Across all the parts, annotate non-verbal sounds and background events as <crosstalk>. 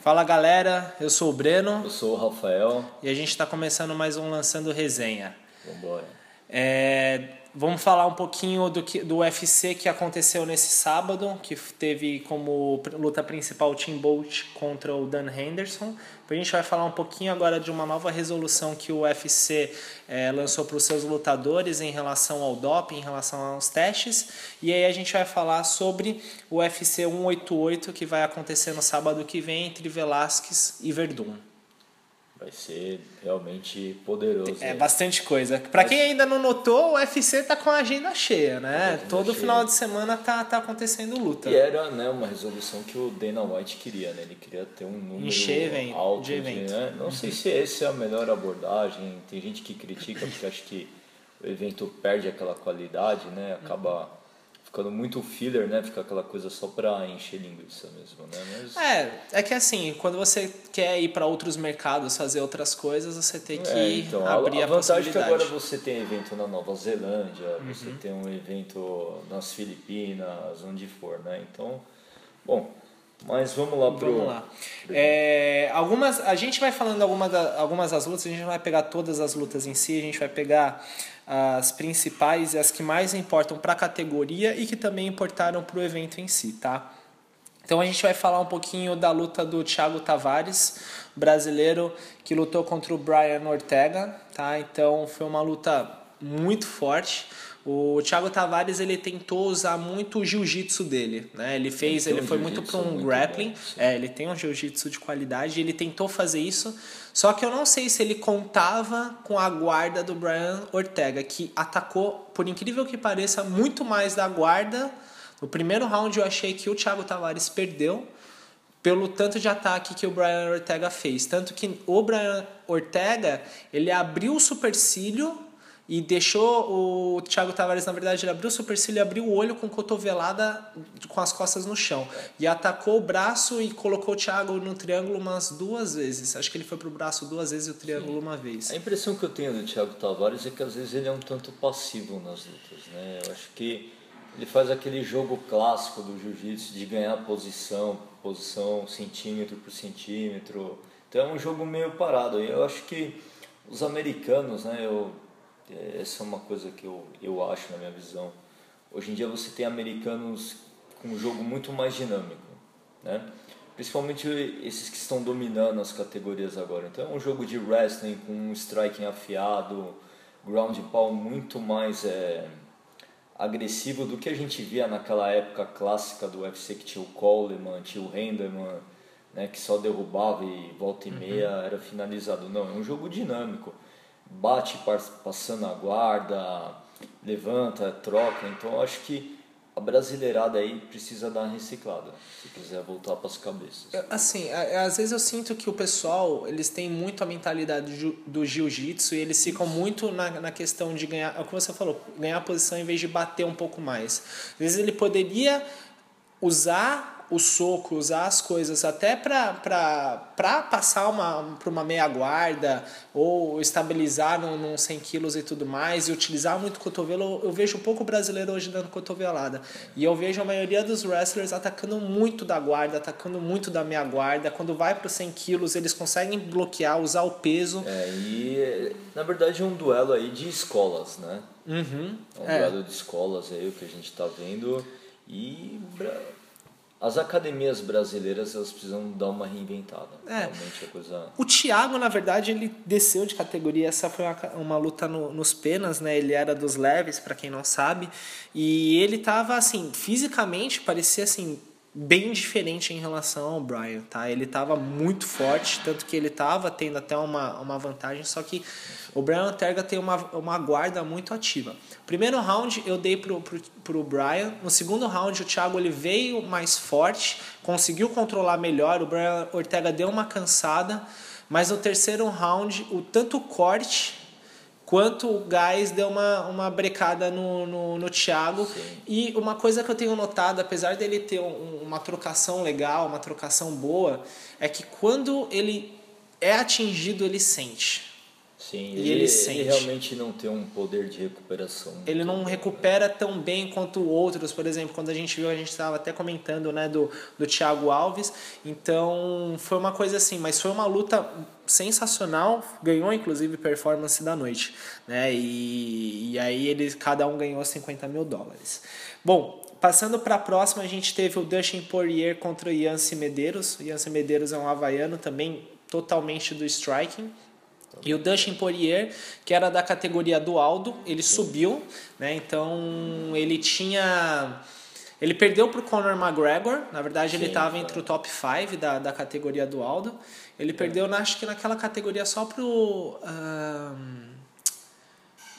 Fala galera, eu sou o Breno. Eu sou o Rafael. E a gente está começando mais um Lançando Resenha. Vambora. É, vamos falar um pouquinho do, que, do UFC que aconteceu nesse sábado, que teve como luta principal o Tim Bolt contra o Dan Henderson. A gente vai falar um pouquinho agora de uma nova resolução que o UFC é, lançou para os seus lutadores em relação ao doping, em relação aos testes. E aí a gente vai falar sobre o UFC 188 que vai acontecer no sábado que vem entre Velasquez e Verdun. Vai ser realmente poderoso. É bastante coisa. Para quem ainda não notou, o UFC tá com a agenda cheia, né? Agenda Todo cheia. final de semana tá, tá acontecendo luta. E era né, uma resolução que o Dana White queria, né? Ele queria ter um número Encher evento, alto de evento. Né? Não uhum. sei se essa é a melhor abordagem. Tem gente que critica porque acha que o evento perde aquela qualidade, né? Acaba ficando muito filler, né? Fica aquela coisa só para encher linguiça mesmo, né? Mas... É, é que assim, quando você quer ir para outros mercados, fazer outras coisas, você tem que é, então, abrir a, a, a vantagem é que agora você tem evento na Nova Zelândia, uhum. você tem um evento nas Filipinas, onde for, né? Então, bom, mas vamos lá pro. Vamos lá. É, algumas, a gente vai falando algumas, algumas das lutas, a gente não vai pegar todas as lutas em si, a gente vai pegar as principais e as que mais importam para a categoria e que também importaram para o evento em si, tá? Então a gente vai falar um pouquinho da luta do Thiago Tavares, brasileiro que lutou contra o Brian Ortega, tá? Então foi uma luta muito forte. O Thiago Tavares ele tentou usar muito o jiu-jitsu dele, né? Ele fez, ele, ele foi muito para um grappling, é, ele tem um jiu-jitsu de qualidade, ele tentou fazer isso, só que eu não sei se ele contava com a guarda do Brian Ortega, que atacou, por incrível que pareça, muito mais da guarda. No primeiro round eu achei que o Thiago Tavares perdeu pelo tanto de ataque que o Brian Ortega fez, tanto que o Brian Ortega, ele abriu o supercílio e deixou o Thiago Tavares, na verdade, ele abriu o supercílio e abriu o olho com cotovelada com as costas no chão. E atacou o braço e colocou o Thiago no triângulo umas duas vezes. Acho que ele foi pro braço duas vezes e o triângulo Sim. uma vez. A impressão que eu tenho do Thiago Tavares é que às vezes ele é um tanto passivo nas lutas, né? Eu acho que ele faz aquele jogo clássico do jiu-jitsu de ganhar posição, posição centímetro por centímetro. Então é um jogo meio parado. E eu acho que os americanos, né? Eu essa é uma coisa que eu, eu acho na minha visão. Hoje em dia você tem americanos com um jogo muito mais dinâmico, né? Principalmente esses que estão dominando as categorias agora. Então é um jogo de wrestling com um striking afiado, ground pound muito mais é, agressivo do que a gente via naquela época clássica do UFC que tinha o Coleman, tinha o Henderman, né, que só derrubava e volta e meia uhum. era finalizado. Não, é um jogo dinâmico bate passando a guarda, levanta, troca. Então eu acho que a brasileirada aí precisa dar uma reciclada, se quiser voltar para as cabeças. Assim, às vezes eu sinto que o pessoal, eles têm muito a mentalidade do jiu-jitsu e eles ficam muito na, na questão de ganhar, é o que você falou, ganhar posição em vez de bater um pouco mais. Às vezes ele poderia usar o soco, usar as coisas até para passar uma, para uma meia guarda ou estabilizar num, num 100 quilos e tudo mais e utilizar muito cotovelo, eu vejo pouco brasileiro hoje dando cotovelada. E eu vejo a maioria dos wrestlers atacando muito da guarda, atacando muito da meia guarda. Quando vai para os 100 quilos, eles conseguem bloquear, usar o peso. É, e na verdade é um duelo aí de escolas, né? Uhum, é um é. duelo de escolas aí, o que a gente está vendo. E as academias brasileiras elas precisam dar uma reinventada. É. Realmente é coisa. O Thiago, na verdade, ele desceu de categoria. Essa foi uma, uma luta no, nos penas, né? Ele era dos leves, para quem não sabe. E ele tava assim, fisicamente, parecia assim, bem diferente em relação ao Brian, tá? Ele estava muito forte, tanto que ele estava tendo até uma, uma vantagem, só que o Brian Ortega tem uma, uma guarda muito ativa. Primeiro round eu dei pro, pro, pro Brian, no segundo round o Thiago ele veio mais forte, conseguiu controlar melhor, o Brian Ortega deu uma cansada, mas no terceiro round o tanto corte quanto o Gás deu uma, uma brecada no, no, no Thiago. Sim. E uma coisa que eu tenho notado, apesar dele ter um, uma trocação legal, uma trocação boa, é que quando ele é atingido, ele sente. Sim, e ele, ele ele sente. realmente não tem um poder de recuperação. Ele não recupera tão bem quanto outros, por exemplo, quando a gente viu, a gente estava até comentando, né, do, do Thiago Alves. Então, foi uma coisa assim, mas foi uma luta sensacional, ganhou inclusive performance da noite, né? E, e aí eles cada um ganhou 50 mil dólares. Bom, passando para a próxima, a gente teve o Dustin Poirier contra o Yancy Medeiros. O Yancy Medeiros é um havaiano também totalmente do striking. E o Dustin Poirier, que era da categoria do Aldo, ele subiu, né? Então ele tinha. Ele perdeu para o Conor McGregor, na verdade ele Sim, estava cara. entre o top 5 da, da categoria do Aldo. Ele perdeu, na- acho que naquela categoria só pro. ahn,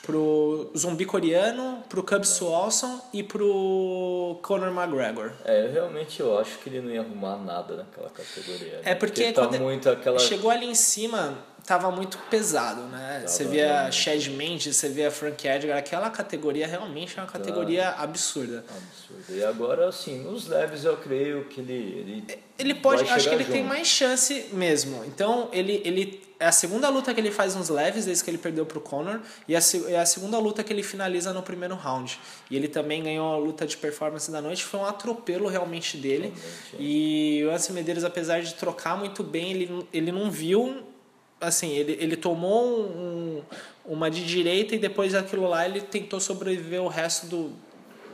pro zumbi coreano, pro Cub Swanson e pro Conor McGregor. É, eu realmente eu acho que ele não ia arrumar nada naquela categoria. É né? porque tá quando muito aquela. chegou ali em cima, tava muito pesado, né? você via realmente. Chad Mendes, você via Frank Edgar, aquela categoria realmente é uma categoria absurda. Absurdo. E agora, assim, nos leves eu creio que ele. Ele, Ele pode, acho que ele tem junto. mais chance mesmo. Então, ele, ele é a segunda luta que ele faz nos leves desde que ele perdeu pro Conor e a, é a segunda luta que ele finaliza no primeiro round. E ele também ganhou a luta de performance da noite, foi um atropelo realmente dele. Realmente, é. E o Anthony Medeiros, apesar de trocar muito bem, ele, ele não viu assim, ele, ele tomou um, uma de direita e depois daquilo lá ele tentou sobreviver o resto do,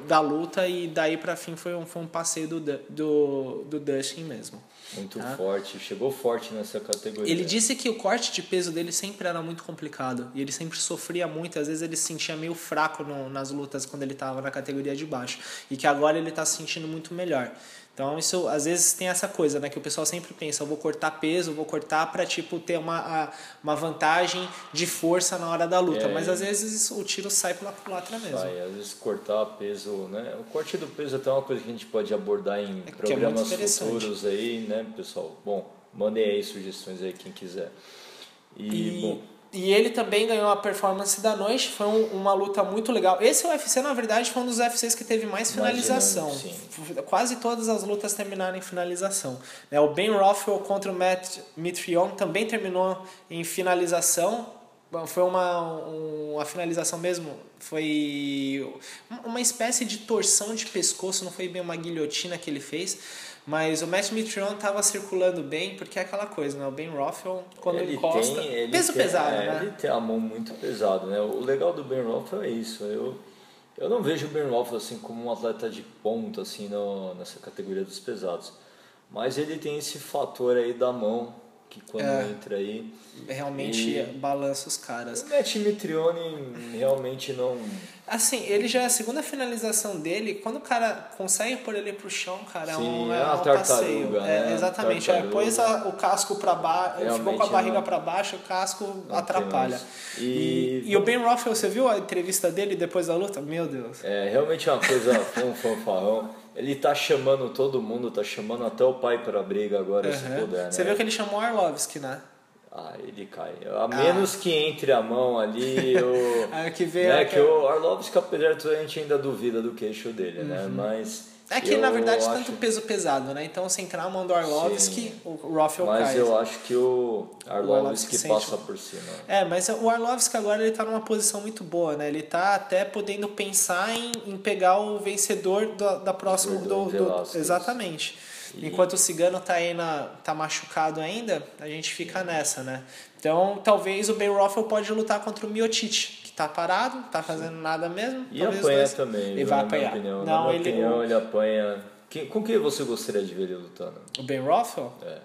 da luta e daí pra fim foi um, foi um passeio do, do, do Dustin mesmo. Muito Tá. forte, chegou forte nessa categoria. Ele disse que o corte de peso dele sempre era muito complicado e ele sempre sofria muito, às vezes ele se sentia meio fraco no- nas lutas quando ele estava na categoria de baixo e que agora ele está se sentindo muito melhor. Então isso às vezes tem essa coisa, né, que o pessoal sempre pensa, eu vou cortar peso, vou cortar para tipo ter uma, a- uma vantagem de força na hora da luta, É. mas às vezes isso- o tiro sai pela culatra mesmo. Sai, às vezes cortar peso, né? O corte do peso é até uma coisa que a gente pode abordar em É é programas interessante. futuros aí, né, pessoal? Bom, mandem aí sugestões aí quem quiser. E, E, bom, e ele também ganhou a performance da noite, foi um- uma luta muito legal. Esse UFC, na verdade, foi um dos UFCs que teve mais finalização. dinâmico, Quase todas as lutas terminaram em finalização. né? O Ben Rothwell contra o Matt Mitrione também terminou em finalização. Foi uma, um- uma finalização mesmo, foi uma espécie de torção de pescoço, não foi bem uma guilhotina que ele fez, mas o Matt Mitrione estava circulando bem, porque é aquela coisa, né? O Ben Rothwell, quando ele, encosta, tem, ele peso tem- pesado, é, né? Ele tem a mão muito pesada, né? O legal do Ben Rothwell é isso. Eu, eu não vejo o Ben Rothwell assim como um atleta de ponta assim no, nessa categoria dos pesados. Mas ele tem esse fator aí da mão que quando É. entra aí Realmente E- balança os caras. o Matt Mitrione realmente não Assim, ele já é a segunda finalização dele. Quando o cara consegue pôr ele pro chão, cara, é Sim, um, é é um passeio. né? É, exatamente. É, pôs a- o casco para baixo, ficou com a barriga para baixo, o casco não atrapalha. E, E- e o Ben Rothwell, você viu a entrevista dele depois da luta? Meu Deus. É, realmente é uma coisa, foi <laughs> um fanfarrão. Ele tá chamando todo mundo, tá chamando até o pai pra briga agora, se Uhum. puder, né? Você viu que ele chamou o Arlovski, né? Ah, ele cai. A menos que entre a mão ali, <laughs> o... Aí que veio né, aquela- que o Arlovski, apesar de tudo, a gente ainda duvida do queixo dele, né? Mas... É que, na verdade, acho... tanto peso pesado, né? Então, se entrar a mão do Arlovski, o Mas cai. eu acho que o Arlovski Arlovski sente- passa por cima. É, mas o Arlovski agora ele tá numa posição muito boa, né? Ele tá até podendo pensar em, em pegar o vencedor da, da próxima. Do Do, do- Velasquez. exatamente. E- Enquanto o Cigano tá aí na, tá machucado ainda, a gente fica nessa, né? Então talvez o Ben Rothwell pode lutar contra o Miocic, que tá parado, tá fazendo nada mesmo. E talvez apanha dois- também, Ele vai apanhar. opinião. Não, na minha ele, opinião, ele apanha... Com quem você gostaria de ver ele lutando? o Ben Rothwell? É.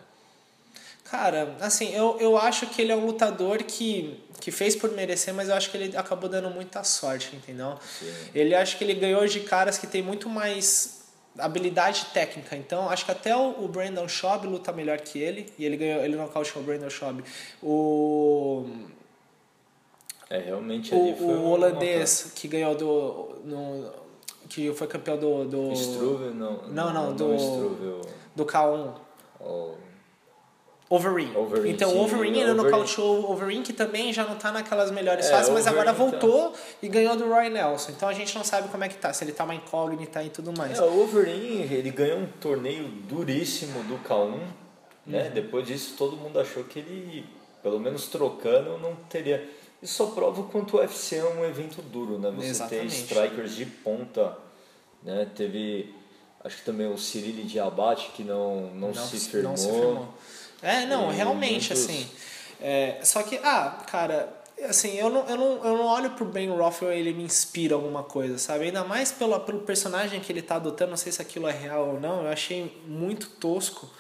Cara, assim, eu, eu acho que ele é um lutador que, que fez por merecer, mas eu acho que ele acabou dando muita sorte, entendeu? Sim. Ele acho que ele ganhou de caras que tem muito mais habilidade técnica. Então, acho que até o, o Brandon Schaub luta melhor que ele. E ele ganhou, ele nocauteou o Brandon Schaub. O, É, realmente o, ali foi o holandês que ganhou do. No, que foi campeão do. do Struve, não. Não, não, do- Struve, o- do K1. o- Overeem. Overeem, então sim, o Overeem, ele Overeem. nocauteou o Overeem, que também já não tá naquelas melhores É, fases, mas Overeem agora tá- voltou e ganhou do Roy Nelson. Então a gente não sabe como é que tá, se ele tá uma incógnita e tudo mais. É, o Overeem, ele ganhou um torneio duríssimo do K1, né? Uhum. Depois disso todo mundo achou que ele, pelo menos trocando, não teria... Isso só prova o quanto o UFC é um evento duro, né? Você Exatamente. ter strikers de ponta, né? Teve, acho que também o Cyril Diabate que não, não, se firmou. Não se firmou. É, não, realmente, assim. é, só que, ah, cara, assim, eu não, eu não, eu não olho pro Ben Rothwell e ele me inspira alguma coisa, sabe? Ainda mais pelo, pelo personagem que ele tá adotando, não sei se aquilo é real ou não, eu achei muito tosco,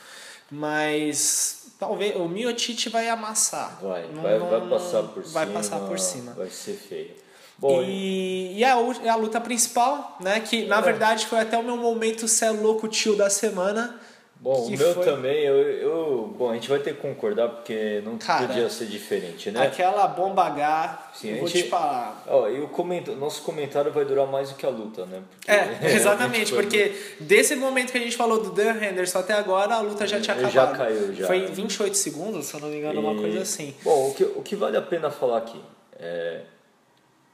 mas talvez o Miotite vai amassar. Vai, Não- vai, não- vai passar por vai cima. passar por cima. Vai ser feio. Bom, E, e a, a luta principal, né? Que na É. verdade foi até o meu momento é louco tio da semana. Bom, o meu foi- também, eu, eu. Bom, a gente vai ter que concordar porque não Cara, podia ser diferente, né? Aquela bomba H, Sim, eu vou gente- te falar. Ó, e o comento, nosso comentário vai durar mais do que a luta, né? Porque É, <laughs> exatamente, porque desse momento que a gente falou do Dan Henderson até agora, a luta já tinha Ele acabado. já caiu, já. Foi 28 segundos, se eu não me engano, uma E- coisa assim. Bom, o que, o que vale a pena falar aqui é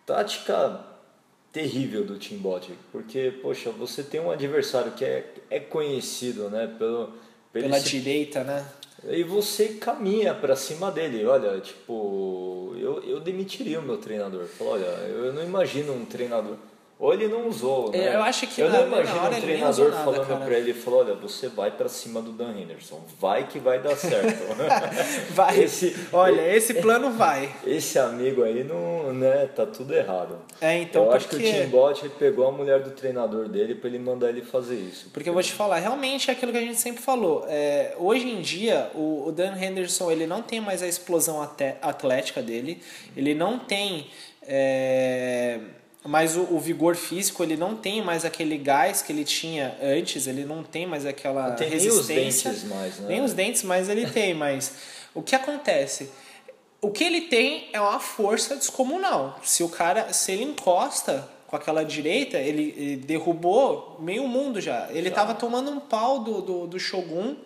tática terrível do Team Bot, porque, poxa, você tem um adversário que é, é conhecido, né, pelo, Pela esse- direita, né? e você caminha pra cima dele. Olha, tipo, eu, eu demitiria o meu treinador. Falo, olha, eu não imagino um treinador. Ou ele não usou, né? É, eu acho que eu não imagino um treinador nada, falando cara. pra ele, falou, olha, você vai pra cima do Dan Henderson, vai que vai dar certo. <laughs> Vai. Esse- Olha, esse plano vai. <laughs> Esse amigo aí não, né, tá tudo errado. É, então, eu acho que o porque- Tim Bot pegou a mulher do treinador dele pra ele mandar ele fazer isso. Porque eu vou te falar, realmente é aquilo que a gente sempre falou. É, hoje em dia, o, o Dan Henderson ele não tem mais a explosão atlética dele, ele não tem é, mais o, o vigor físico, ele não tem mais aquele gás que ele tinha antes, ele não tem mais aquela Não tem nem os resistência. dentes mais, né? Nem os dentes, mas ele <laughs> tem. Mas o que acontece? O que ele tem é uma força descomunal. Se o cara, se ele encosta com aquela direita, ele, ele derrubou meio mundo já. Ele tava tomando um pau do, do, do Shogun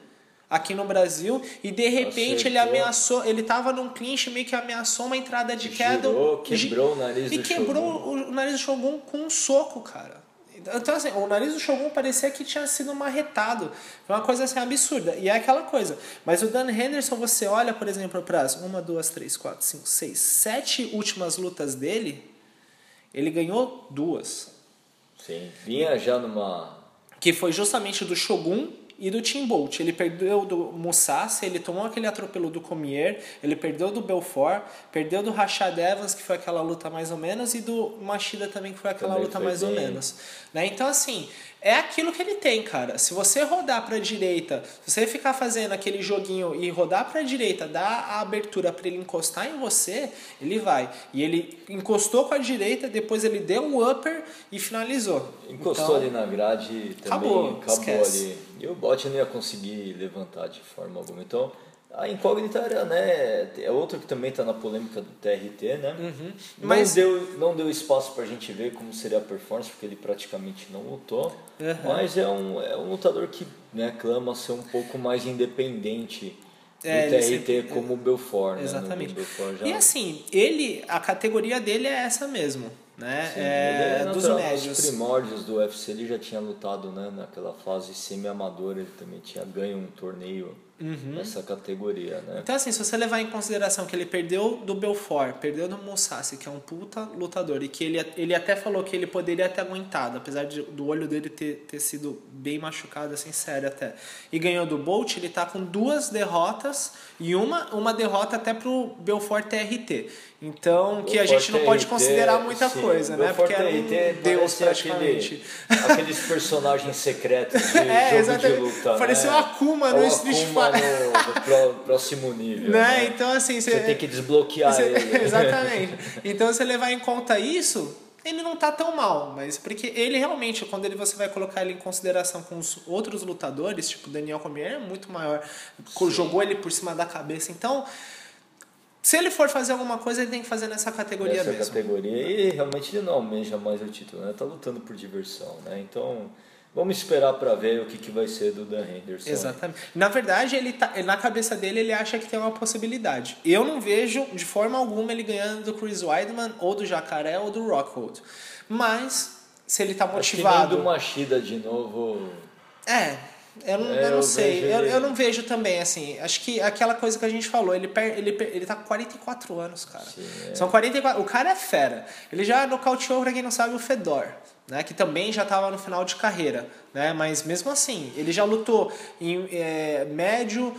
aqui no Brasil e de repente ele Acertou. ameaçou, ele tava num clinch meio que ameaçou uma entrada de queda. Quebrou o nariz e do quebrou Shogun. o nariz do Shogun com um soco, cara. Então, assim, o nariz do Shogun parecia que tinha sido marretado. Foi uma coisa assim absurda. E é aquela coisa. Mas o Dan Henderson, você olha, por exemplo, para as uma, duas, três, quatro, cinco, seis, sete últimas lutas dele, ele ganhou duas. Sim, vinha já numa Que foi justamente do Shogun e do Tim Bolt. Ele perdeu do Musashi, ele tomou aquele atropelo do Comier, ele perdeu do Belfort, perdeu do Rashad Evans, que foi aquela luta mais ou menos, e do Machida também, que foi aquela Também luta mais ou bem. menos. Né? Então, assim, é aquilo que ele tem, cara. Se você rodar pra direita, se você ficar fazendo aquele joguinho e rodar pra direita, dar a abertura para ele encostar em você, ele vai. E ele encostou com a direita, depois ele deu um upper e finalizou. Encostou Então, ali na grade também acabou, acabou, esquece. ali. E o bot não ia conseguir levantar de forma alguma. Então, a incógnita era, né? É outro que também está na polêmica do TRT, né? Não, Uhum. Mas- deu, não deu espaço pra gente ver como seria a performance, porque ele praticamente não lutou. Uhum. Mas é um, é um lutador que né, clama ser um pouco mais independente do É, ele TRT sempre- como o Belfort, né? Exatamente. Belfort já... E assim, ele, a categoria dele é essa mesmo, né? Sim, é, ele é dos médios. Nos primórdios do UFC ele já tinha lutado né, naquela fase semi-amadora, ele também tinha ganho um torneio Uhum. nessa categoria, né? Então, assim, se você levar em consideração que ele perdeu do Belfort, perdeu do Musashi, que é um puta lutador, e que ele, ele até falou que ele poderia ter aguentado, apesar de, do olho dele ter, ter sido bem machucado, assim, sério até. E ganhou do Bolt, ele tá com duas derrotas e uma, uma derrota até pro Belfort TRT. Então, que a gente não pode TRT, considerar muita sim, coisa, né? Belfort Porque era um deus praticamente. Aquele, <laughs> aqueles personagens secretos de <laughs> É, jogo exatamente. de luta, né? Akuma É no Street Fighter. No, no pró- próximo nível, Né? né? Então, assim, Você tem que desbloquear Você- ele. <laughs> Exatamente. Então, se você levar em conta isso, ele não tá tão mal, mas porque ele realmente, quando ele, você vai colocar ele em consideração com os outros lutadores, tipo Daniel Cormier, é muito maior, jogou ele por cima da cabeça. Então, se ele for fazer alguma coisa, ele tem que fazer nessa categoria nessa mesmo. categoria e realmente ele não almeja mais o título, né? Tá lutando por diversão, né? Então vamos esperar para ver o que, que vai ser do Dan Henderson. Exatamente. Na verdade, ele tá, na cabeça dele, ele acha que tem uma possibilidade. Eu não vejo de forma alguma ele ganhando do Chris Weidman, ou do Jacaré, ou do Rockhold. Mas, se ele tá Acho que nem motivado. do Machida de novo. É, Eu não, É, eu não sei, eu, eu não vejo também, assim. Acho que aquela coisa que a gente falou, ele, per, ele, ele tá com 44 anos, cara. Sim, é. São 44. O cara é fera. Ele já nocauteou, pra quem não sabe, o Fedor, né? Que também já tava no final de carreira, né? Mas mesmo assim, ele já lutou em é, médio,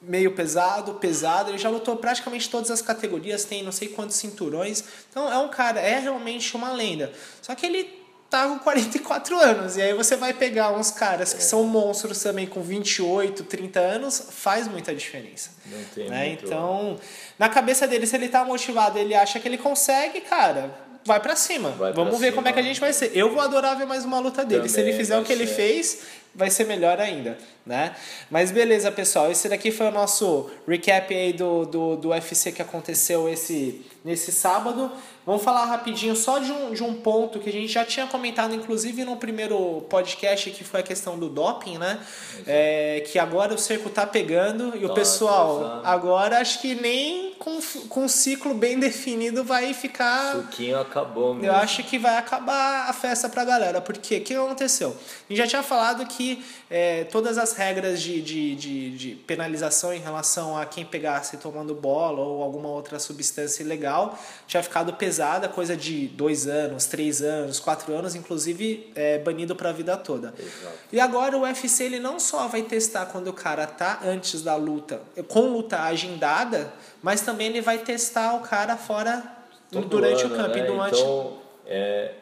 meio pesado, pesado. Ele já lutou praticamente todas as categorias, tem não sei quantos cinturões. Então é um cara, é realmente uma lenda. Só que ele tá com 44 anos. E aí você vai pegar uns caras que são monstros também com 28, 30 anos, faz muita diferença. Não tem né? muito- Então, na cabeça dele, se ele tá motivado, ele acha que ele consegue, cara, vai pra cima. Vai pra Vamos ver cima. como é que a gente vai ser. Eu vou adorar ver mais uma luta dele. se ele Também fizer o que ele ser. fez, vai ser melhor ainda, né? Mas beleza, pessoal. Esse daqui foi o nosso recap aí do, do, do UFC que aconteceu esse, nesse sábado. Vamos falar rapidinho só de um, de um ponto que a gente já tinha comentado, inclusive no primeiro podcast, que foi a questão do doping, né? É, que agora o cerco tá pegando e o Tá pessoal pesando. agora acho que nem com, com um ciclo bem definido vai ficar. Suquinho acabou mesmo. Eu acho que vai acabar a festa pra galera, porque o que aconteceu? A gente já tinha falado que é, todas as regras de, de, de, de penalização em relação a quem pegasse tomando bola ou alguma outra substância ilegal tinha ficado pesada, coisa de dois anos, três anos, quatro anos, inclusive é, banido pra vida toda. Exato. E agora o UFC ele não só vai testar quando o cara tá antes da luta, com luta agendada, mas também ele vai testar o cara fora Todo durante ano, o campo né? durante Então, é,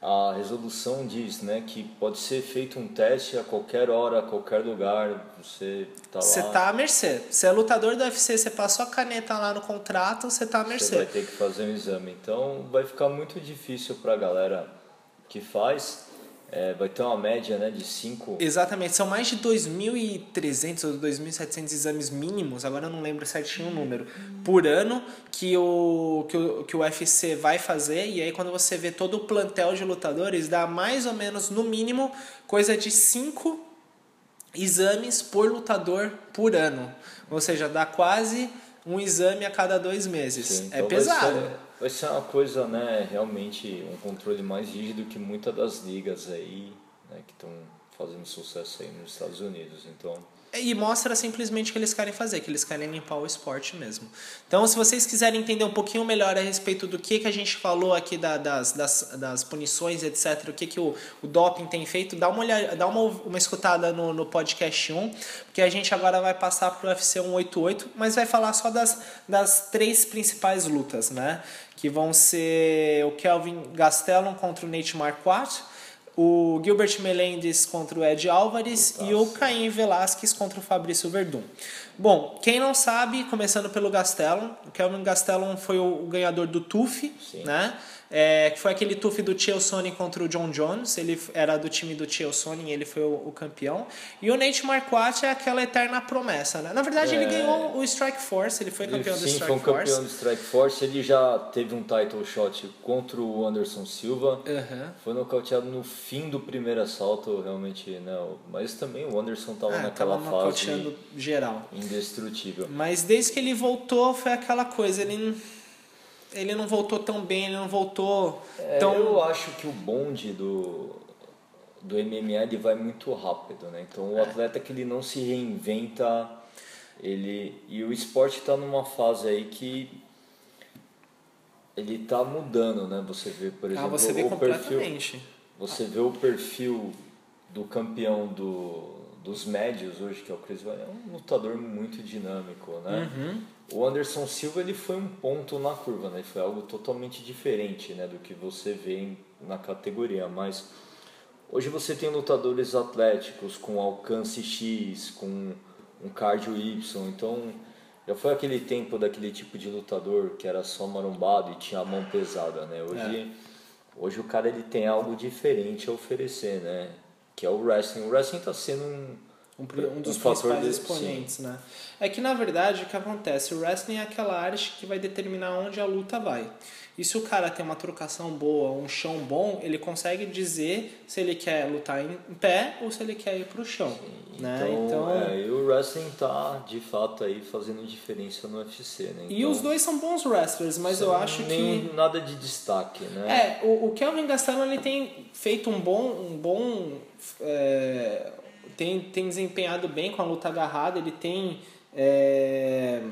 a resolução diz né, que pode ser feito um teste a qualquer hora, a qualquer lugar. Você tá Você lá, tá à mercê. Você é lutador do UFC, você passou a caneta lá no contrato, você tá à você vai mercê. ter que fazer um exame. Então, vai ficar muito difícil para a galera que faz. É, vai ter uma média né, de 5 Exatamente, são mais de 2.300 ou 2.700 exames mínimos, agora eu não lembro certinho o número, por ano que o, que, o, que o UFC vai fazer. E aí, quando você vê todo o plantel de lutadores, dá mais ou menos, no mínimo, coisa de 5 exames por lutador por ano. Ou seja, dá quase um exame a cada dois meses. Sim, é então pesado. Vai ser, vai ser uma coisa, né, realmente um controle mais rígido que muitas das ligas aí, né, que estão fazendo sucesso aí nos Estados Unidos. Então, E mostra simplesmente o que eles querem fazer, que eles querem limpar o esporte mesmo. Então, se vocês quiserem entender um pouquinho melhor a respeito do que, que a gente falou aqui da- das, das, das punições, etc., o que, que o, o doping tem feito, dá uma, olhada, dá uma, uma escutada no, no podcast 1, porque a gente agora vai passar para o UFC 188, mas vai falar só das, das três principais lutas, né? Que vão ser o Kelvin Gastelum contra o Nate Marquardt, o Gilbert Melendez contra o Ed Álvares e o Caim Velasquez contra o Fabrício Verdun. Bom, quem não sabe, começando pelo Gastelum, o Kelvin Gastelum foi o, o ganhador do TUF, Sim. né? É, que foi aquele TUF do Chael Sonnen contra o John Jones, ele era do time do Chael Sonnen, ele foi o, o campeão. E o Nate Marquardt é aquela eterna promessa, né? Na verdade, ele É. ganhou o Strike Force, ele foi campeão do sim, Strike foi um Force. campeão do Strike Force. Ele já teve um title shot contra o Anderson Silva. Aham. Foi nocauteado no fim do primeiro assalto, realmente, né? Mas também o Anderson estava Ah, naquela tava fase geral. indestrutível. Mas desde que ele voltou, foi aquela coisa. Ele, ele não voltou tão bem, ele não voltou É, tão. Eu acho que o bonde do, do MMA ele vai muito rápido, né? Então o atleta que ele não se reinventa, ele e o esporte está numa fase aí que ele tá mudando, né? Você vê, por exemplo, Ah, você vê o perfil, completamente. você vê o perfil do campeão do, dos médios hoje, que é o Chris Weidman, é um lutador muito dinâmico, né? Uhum. O Anderson Silva ele foi um ponto na curva, né? Foi algo totalmente diferente, né, do que você vê na categoria, mas hoje você tem lutadores atléticos com alcance X, com um cardio Y, então já foi aquele tempo daquele tipo de lutador que era só marombado e tinha a mão pesada, né? Hoje hoje o cara ele tem algo diferente a oferecer, né? Que é o wrestling. O wrestling está sendo um Um, um dos Um principais exponentes, né? É que na verdade o que acontece? O wrestling é aquela arte que vai determinar onde a luta vai. E se o cara tem uma trocação boa, um chão bom, ele consegue dizer se ele quer lutar em pé ou se ele quer ir pro chão. né? Então, Então, é, e o wrestling tá de fato aí fazendo diferença no UFC, né? E Então, os dois são bons wrestlers, mas eu acho que. nem nada de destaque, né? É, o, o Kelvin Gastelum ele tem feito um bom, um bom é, tem, tem desempenhado bem com a luta agarrada, ele tem é,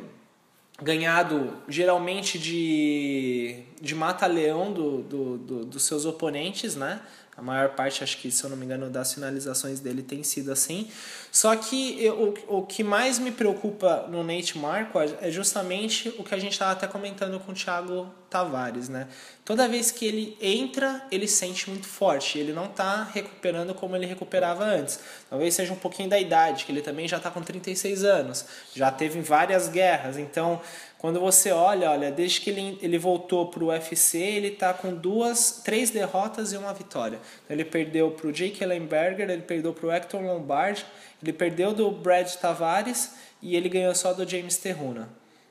ganhado geralmente de, de mata-leão do, do, do, dos seus oponentes, né? A maior parte, acho que, se eu não me engano, das finalizações dele tem sido assim. Só que eu, o, o que mais me preocupa no Nate Marco é justamente o que a gente estava até comentando com o Thiago Tavares, né? Toda vez que ele entra, ele sente muito forte. Ele não está recuperando como ele recuperava antes. Talvez seja um pouquinho da idade, que ele também já está com 36 anos. Já teve várias guerras. Então, quando você olha, olha, desde que ele, ele voltou para o UFC, ele está com duas, três derrotas e uma vitória. Ele perdeu para o Jake Ellenberger, ele perdeu para o Hector Lombard, ele perdeu do Brad Tavares e ele ganhou só do James Terruna.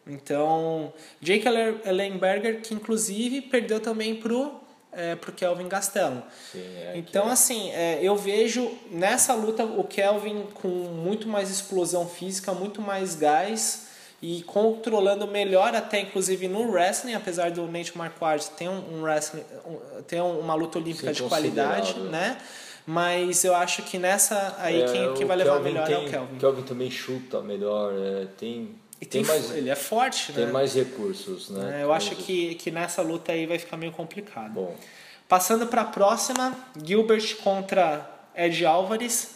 Então, Jake Ellenberger, que inclusive perdeu também pro é, pro Kelvin Gastelum. Sim, é então, é. assim, é, eu vejo nessa luta o Kelvin com muito mais explosão física, muito mais gás e controlando melhor até inclusive no wrestling, apesar do Nate Marquardt ter um, um wrestling, um, ter uma luta olímpica Sim, de qualidade, né? Mas eu acho que nessa aí é, quem, quem vai levar Kelvin melhor tem, é o Kelvin. Kelvin também chuta melhor, é, tem e tem, tem mais, ele é forte, tem né? mais recursos, né? É, eu acho que, que nessa luta aí vai ficar meio complicado. Bom. Passando para a próxima, Gilbert contra Ed Álvares.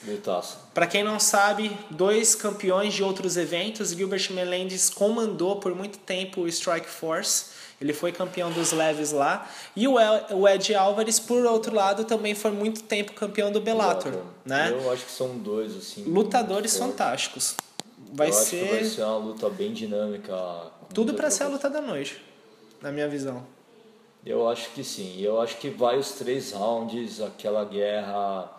Para quem não sabe, dois campeões de outros eventos. Gilbert Melendez comandou por muito tempo o Strike Force. Ele foi campeão dos leves lá. E o Ed Álvares, por outro lado, também foi muito tempo campeão do Bellator. Bellator. Né? Eu acho que são dois, assim. Lutadores fantásticos. Vai Eu ser. vai ser uma luta bem dinâmica. Tudo para ser a luta da noite, na minha visão. Eu acho que sim. Eu acho que vai os três rounds, aquela guerra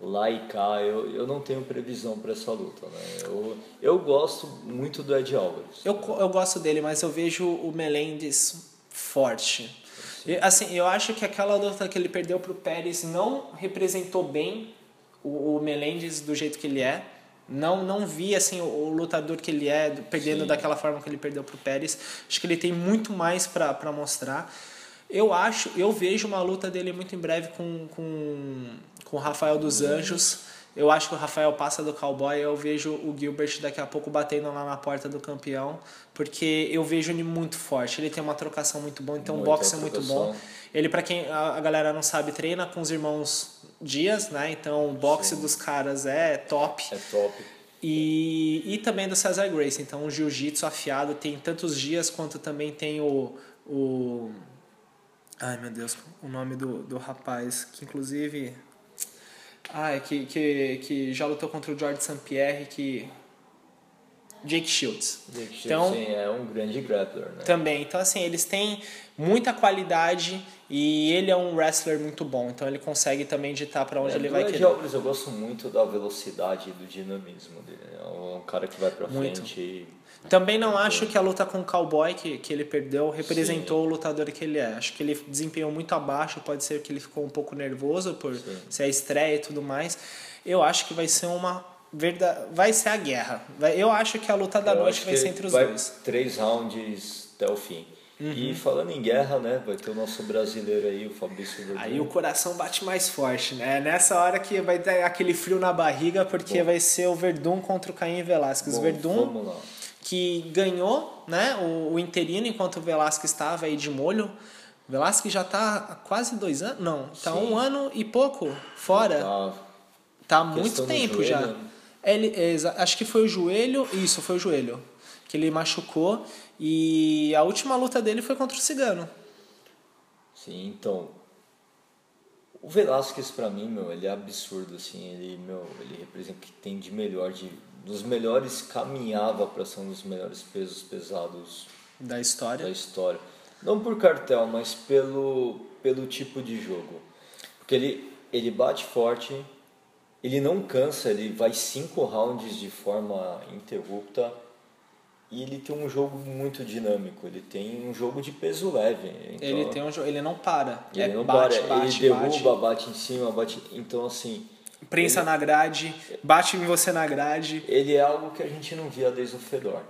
lá e cá, eu, eu não tenho previsão para essa luta. Né? Eu, eu gosto muito do Ed Alvarez. Eu, eu gosto dele, mas eu vejo o Melendez forte. Eu, assim, eu acho que aquela luta que ele perdeu para o Pérez não representou bem o, o Melendez do jeito que ele é. Não, não vi assim o, o lutador que ele é perdendo Sim. daquela forma que ele perdeu para o Pérez. Acho que ele tem muito mais para mostrar. Eu acho, eu vejo uma luta dele muito em breve com, com com o Rafael dos Anjos. Eu acho que o Rafael passa do cowboy. Eu vejo o Gilbert daqui a pouco batendo lá na porta do campeão, porque eu vejo ele muito forte. Ele tem uma trocação muito boa, então o boxe é muito bom. Ele, para quem a galera não sabe, treina com os irmãos Dias, né? Então o boxe Sim. dos caras é top. É top. E, e também do Cesar Grace. Então o jiu-jitsu afiado tem tantos dias quanto também tem o. o Ai meu Deus, o nome do, do rapaz, que inclusive é que, que, que já lutou contra o George St. Pierre, que. Jake Shields. Jake Shields, então, sim, é um grande grappler, né? Também. Então, assim, eles têm muita qualidade e ele é um wrestler muito bom. Então, ele consegue também ditar para onde é, ele vai querer. Alves, eu gosto muito da velocidade e do dinamismo dele. É um cara que vai para frente e também não acho que a luta com o Cowboy que, que ele perdeu representou Sim. o lutador que ele é. Acho que ele desempenhou muito abaixo, pode ser que ele ficou um pouco nervoso por Sim. ser a estreia e tudo mais. Eu acho que vai ser uma verdade, vai ser a guerra. Eu acho que a luta da Eu noite vai ser entre os vai dois. Três rounds até o fim. Uhum. E falando em guerra, né? Vai ter o nosso brasileiro aí, o Fabrício Verdun. Aí o coração bate mais forte, né? Nessa hora que vai ter aquele frio na barriga, porque Bom. vai ser o Verdun contra o Caim Velasquez. Bom, Verdun. Vamos lá que ganhou né, o, o interino enquanto o Velasco estava aí de molho. O já está há quase dois anos? Não, está um ano e pouco fora. Tá, tá há muito tempo já. Ele, é, acho que foi o joelho, isso, foi o joelho, que ele machucou. E a última luta dele foi contra o Cigano. Sim, então. O Velasquez, para mim, meu, ele é absurdo, assim. Ele, meu, ele representa o que tem de melhor de dos melhores caminhava para ser um dos melhores pesos pesados da história. Da história. Não por cartel, mas pelo pelo tipo de jogo. Porque ele ele bate forte, ele não cansa, ele vai cinco rounds de forma interrupta e ele tem um jogo muito dinâmico. Ele tem um jogo de peso leve. Então, ele tem um ele não para. Ele é, não bate, para. Bate, ele derruba, bate. bate em cima, bate. Então assim Prensa ele, na grade, bate em você na grade. Ele é algo que a gente não via desde o Fedor.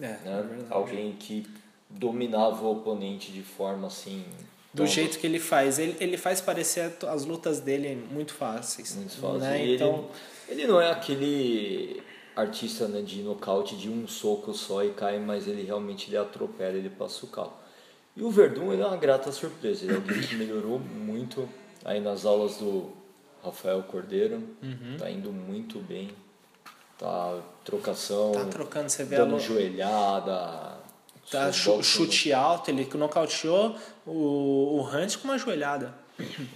É, né? é Alguém que dominava o oponente de forma assim do jeito que ele faz. Ele, ele faz parecer as lutas dele muito fáceis. Muito fácil. Né? Então, ele, ele não é aquele artista né, de nocaute de um soco só e cai, mas ele realmente ele atropela, ele passa o carro. E o Verdun ele é uma grata surpresa. Ele é alguém que melhorou muito aí nas aulas do Rafael Cordeiro. Uhum. Tá indo muito bem. Tá trocação, tá trocando, você vê dando joelhada. tá softball, chute alto, ele nocauteou o, o Hunt com uma joelhada.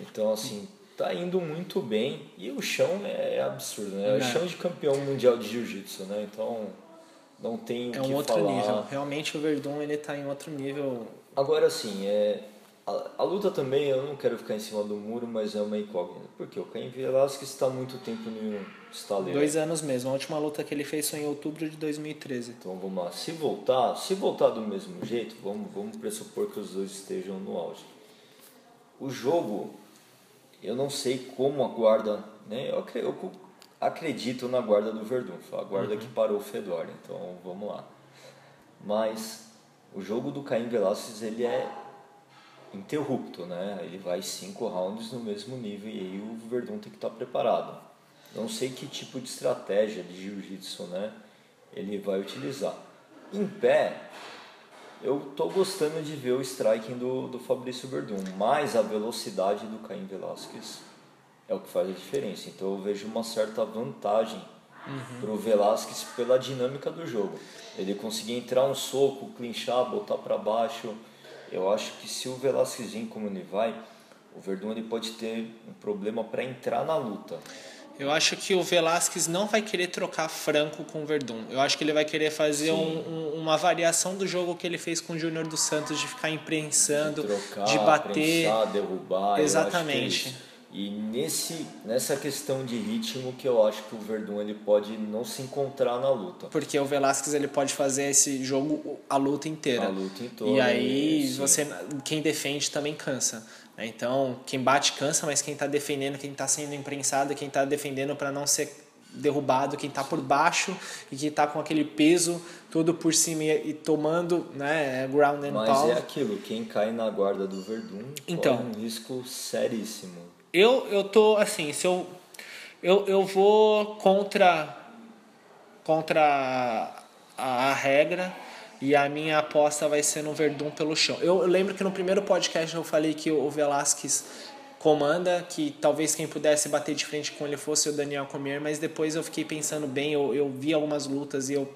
Então, assim, tá indo muito bem. E o chão é absurdo, né? É o É. chão de campeão mundial de jiu-jitsu, né? Então, não tem É que um outro falar. nível. Realmente o Verdun ele tá em outro nível. Agora, assim, é... A, a luta também, eu não quero ficar em cima do muro, mas é uma incógnita. Porque o Caim Velasquez está muito tempo no estaleiro. Dois anos mesmo. A última luta que ele fez foi em outubro de 2013. Então vamos lá. Se voltar, se voltar do mesmo jeito, vamos, vamos pressupor que os dois estejam no auge. O jogo, eu não sei como a guarda, né? Eu, eu acredito na guarda do Verdun, foi a guarda que parou o Fedor, então vamos lá. Mas o jogo do Caim Velasquez, ele é interrupto, né? Ele vai cinco rounds no mesmo nível e aí o Verdun tem que estar preparado. Não sei que tipo de estratégia de jiu-jitsu, né? Ele vai utilizar. Em pé, eu tô gostando de ver o striking do, do Fabrício Verdun, mas a velocidade do Caim Velasquez é o que faz a diferença. Então eu vejo uma certa vantagem pro Velasquez pela dinâmica do jogo. Ele conseguir entrar um soco, clinchar, botar para baixo. Eu acho que se o Velasquez vir como ele vai, o Verdun ele pode ter um problema para entrar na luta. Eu acho que o Velasquez não vai querer trocar Franco com o Verdun. Eu acho que ele vai querer fazer um- um- uma variação do jogo que ele fez com o Júnior dos Santos, de ficar imprensando, de, trocar, bater. prensar, derrubar. Exatamente. é. E nesse, nessa questão de ritmo que eu acho que o Verdun ele pode não se encontrar na luta. Porque o Velasquez ele pode fazer esse jogo a luta inteira. A luta toda, E aí você quem defende também cansa. Né? Então, quem bate cansa, mas quem está defendendo, quem está sendo imprensado, quem está defendendo para não ser derrubado, quem está por baixo e que está com aquele peso todo por cima e, e tomando, né, ground and Mas pound. é aquilo, quem cai na guarda do Verdun Então. corre um risco seríssimo. Eu, eu tô assim, se eu, eu, eu vou contra contra a, a regra e a minha aposta vai ser no Verdun pelo chão. Eu, lembro que no primeiro podcast eu falei que o Velasquez comanda, que talvez quem pudesse bater de frente com ele fosse o Daniel Comer, mas depois eu fiquei pensando bem, eu, eu vi algumas lutas e eu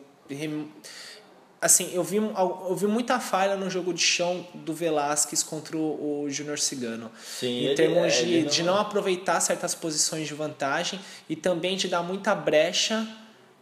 assim, eu vi, eu vi muita falha no jogo de chão do Velasquez contra o, o Júnior Cigano. Sim, em termos é, de, ele de não- não aproveitar certas posições de vantagem e também de dar muita brecha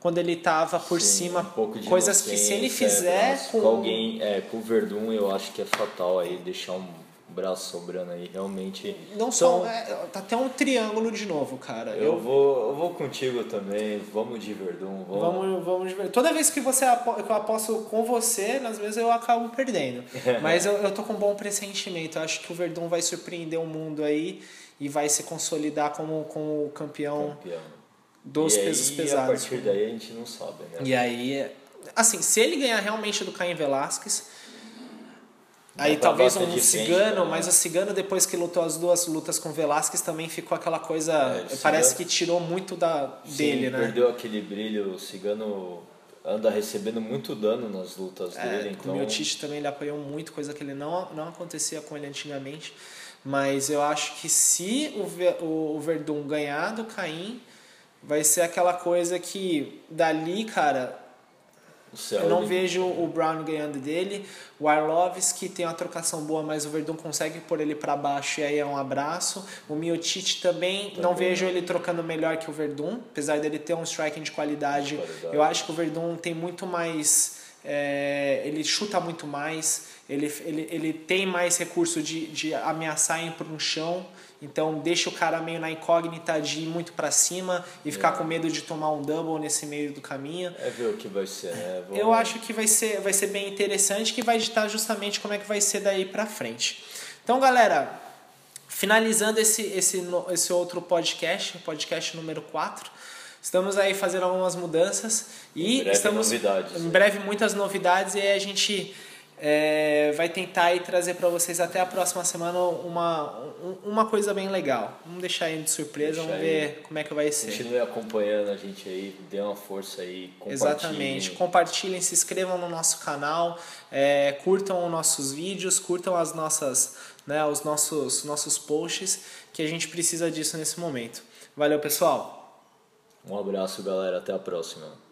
quando ele estava por Sim, cima. um de coisas que se ele inocência, fizer braço. com, com alguém, é, com o Verdun, eu acho que é fatal aí deixar um braço sobrando aí, realmente. Não Então, só. É, tá até um triângulo de novo, cara. eu, vou, eu vou contigo também, vamos de Verdun, vamos. Vamos, vamos ver. Toda vez que você que eu aposto com você, às vezes eu acabo perdendo. <laughs> Mas eu, eu tô com um bom pressentimento. Eu acho que o Verdun vai surpreender o mundo aí e vai se consolidar como, como o campeão campeão. Dos e pesos aí, pesados. A partir daí a gente não sabe, né? E aí, assim, se ele ganhar realmente do Caim Velasquez, aí talvez um cigano, né? mas o cigano depois que lutou as duas lutas com Velasquez também ficou aquela coisa, É, parece Cigano- que tirou muito da Sim, dele, né? perdeu aquele brilho, o Cigano anda recebendo muito dano nas lutas É, dele, então... o Miotite também ele apoiou muito, coisa que ele não, não acontecia com ele antigamente. Mas eu acho que se o o Verdun ganhar do Caim, vai ser aquela coisa que dali, cara, eu não vejo o Brown ganhando dele. O Arlovski tem uma trocação boa, mas o Verdun consegue pôr ele para baixo e aí é um abraço. O Miotite também, não Também vejo não. ele trocando melhor que o Verdun, apesar dele ter um striking de qualidade. De qualidade. Eu acho que o Verdun tem muito mais. É, ele chuta muito mais, ele, ele, ele tem mais recurso de, de ameaçar ir para um chão. Então deixa o cara meio na incógnita de ir muito para cima e ficar com medo de tomar um double nesse meio do caminho. É ver o que vai ser, né? Vamos- Eu acho que vai ser, vai ser bem interessante, que vai ditar justamente como é que vai ser daí pra frente. Então, galera, finalizando esse, esse, esse outro podcast, podcast número 4, estamos aí fazendo algumas mudanças e Em breve estamos novidades. em breve muitas novidades e aí a gente é, vai tentar aí trazer para vocês até a próxima semana uma, uma coisa bem legal. Vamos deixar aí de surpresa, Deixa vamos ver aí. como é que vai ser. Continue acompanhando a gente aí, dê uma força aí, compartilhem. Exatamente, compartilhem, se inscrevam no nosso canal, é, curtam os nossos vídeos, curtam as nossas, né, os nossos, nossos posts, que a gente precisa disso nesse momento. Valeu, pessoal! Um abraço, galera. Até a próxima.